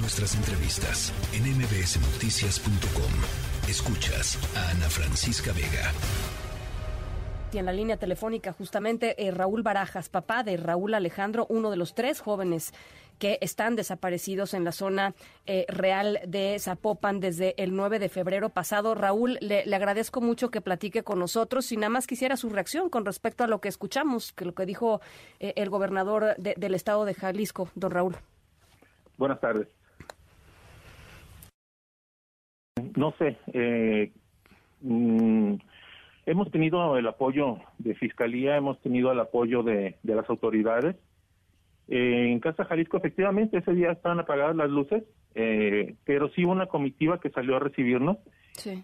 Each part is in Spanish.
Nuestras entrevistas en mbsnoticias.com. Escuchas a Ana Francisca Vega. Y en la línea telefónica justamente eh, Raúl Barajas, papá de Raúl Alejandro, uno de los tres jóvenes que están desaparecidos en la zona eh, real de Zapopan desde el 9 de febrero pasado. Raúl, le, agradezco mucho que platique con nosotros y nada más quisiera su reacción con respecto a lo que escuchamos, que lo que dijo eh, el gobernador del estado de Jalisco, don Raúl. Buenas tardes. No sé, eh, mm, hemos tenido el apoyo de Fiscalía, hemos tenido el apoyo de, de las autoridades eh, en Casa Jalisco, efectivamente, ese día estaban apagadas las luces, eh, pero sí una comitiva que salió a recibirnos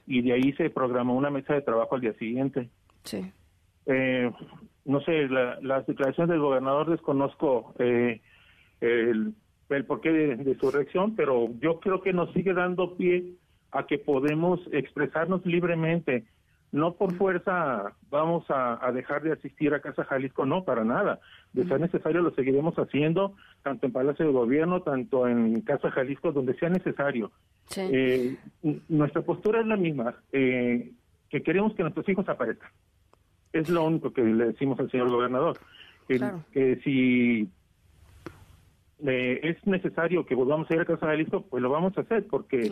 y de ahí se programó una mesa de trabajo al día siguiente. Sí. Eh, no sé, las declaraciones del gobernador desconozco el, el, porqué de, su reacción, pero yo creo que nos sigue dando pie a que podemos expresarnos libremente no por fuerza vamos a, dejar de asistir a Casa Jalisco, no, para nada. De ser necesario lo seguiremos haciendo, tanto en Palacio de Gobierno, tanto en Casa Jalisco, donde sea necesario. Eh, nuestra postura es la misma, eh, que queremos que nuestros hijos aparezcan. Es lo único que le decimos al señor gobernador. Que, si eh, es necesario que volvamos a ir a Casa Jalisco, pues lo vamos a hacer, porque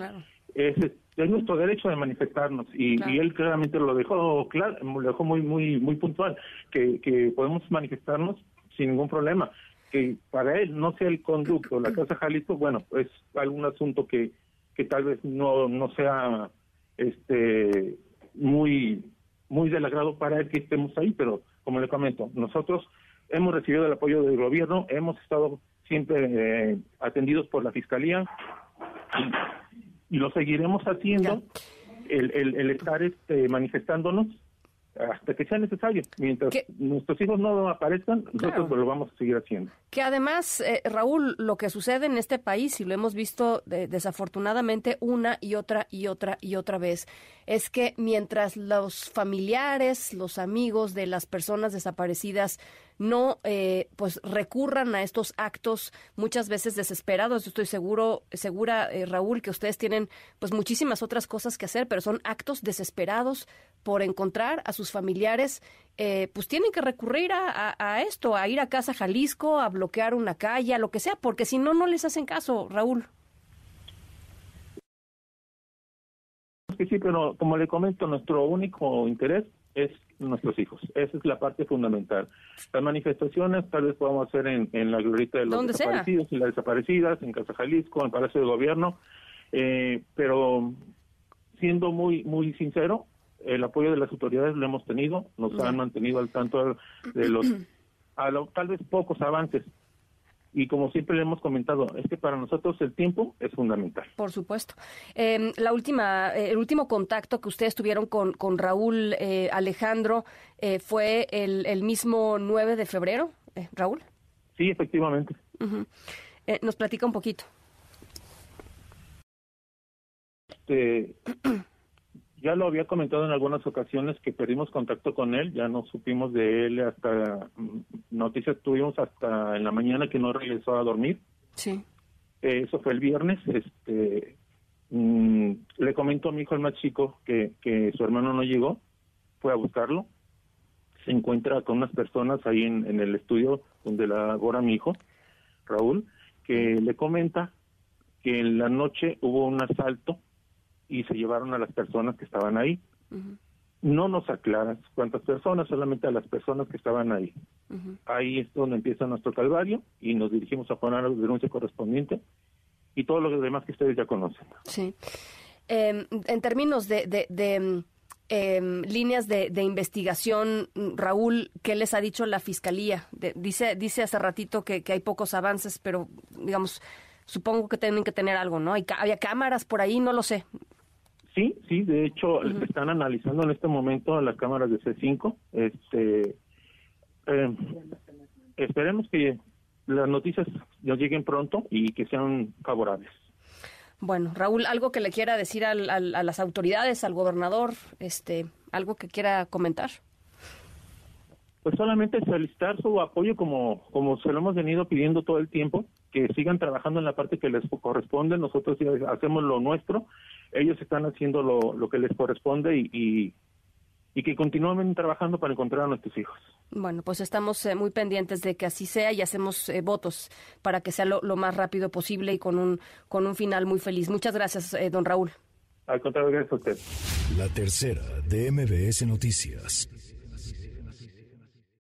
es, es nuestro derecho de manifestarnos. Y, él claramente lo dejó claro, lo dejó muy muy muy puntual que, que podemos manifestarnos sin ningún problema. Que para él no sea el conducto la casa Jalisco bueno es algún asunto que que tal vez no no sea este muy muy del agrado para él que estemos ahí pero como le comento nosotros hemos recibido el apoyo del gobierno hemos estado siempre eh, atendidos por la fiscalía y lo seguiremos haciendo, el, el, estar este, manifestándonos hasta que sea necesario. Mientras nuestros hijos no aparezcan, nosotros lo vamos a seguir haciendo. Que además, eh, Raúl, lo que sucede en este país, y lo hemos visto desafortunadamente una y otra y otra y otra vez, es que mientras los familiares, los amigos de las personas desaparecidas no eh, pues recurran a estos actos muchas veces desesperados. Yo estoy seguro, segura, eh, Raúl, que ustedes tienen pues muchísimas otras cosas que hacer, pero son actos desesperados por encontrar a sus familiares, eh, pues tienen que recurrir a, a, esto, a ir a casa Jalisco, a bloquear una calle, a lo que sea, porque si no, no les hacen caso, Raúl. Sí, pero como le comento, nuestro único interés es nuestros hijos. Esa es la parte fundamental. Las manifestaciones tal vez podamos hacer en, la glorieta de los desaparecidos y las desaparecidas, en Casa Jalisco, en Palacio de Gobierno, eh, pero siendo muy muy sincero, el apoyo de las autoridades lo hemos tenido, nos han mantenido al tanto de los a tal vez pocos avances y como siempre le hemos comentado, es que para nosotros el tiempo es fundamental. Por supuesto. Em, la última, eh, el último contacto que ustedes tuvieron con, con Raúl eh, Alejandro eh, fue el, el, mismo 9 de febrero, Raúl. Sí, efectivamente. nos platica un poquito. Este, ya lo había comentado en algunas ocasiones que perdimos contacto con él, ya no supimos de él hasta mm, noticias tuvimos hasta en la mañana que no regresó a dormir. Sí. Eh, eso fue el viernes. Este, mm, le comentó a mi hijo el más chico que, que su hermano no llegó, fue a buscarlo. Se encuentra con unas personas ahí en, en el estudio donde labora mi hijo, Raúl, que le comenta que en la noche hubo un asalto y se llevaron a las personas que estaban ahí. No nos aclaras cuántas personas, solamente a las personas que estaban ahí. Ahí es donde empieza nuestro calvario y nos dirigimos a poner la denuncia correspondiente y todo lo demás que ustedes ya conocen. Sí. Em, en términos de, de, em, líneas de, investigación, Raúl, ¿qué les ha dicho la fiscalía? dice, dice hace ratito que, que hay pocos avances, pero digamos, supongo que tienen que tener algo, ¿no? Hay, había cámaras por ahí, no lo sé. Sí, sí, de hecho están analizando en este momento las cámaras de C5. Este, eh, esperemos que las noticias nos lleguen pronto y que sean favorables. Bueno, Raúl, algo que le quiera decir a las autoridades, al gobernador, este, algo que quiera comentar. Pues solamente solicitar su apoyo como como se lo hemos venido pidiendo todo el tiempo que sigan trabajando en la parte que les corresponde, nosotros hacemos lo nuestro, ellos están haciendo lo, lo que les corresponde y, y, que continúen trabajando para encontrar a nuestros hijos. Bueno, pues estamos eh, muy pendientes de que así sea y hacemos eh, votos para que sea lo, más rápido posible y con un, con un final muy feliz. Muchas gracias, eh, don Raúl. Al contrario, gracias a usted. La tercera de MBS Noticias.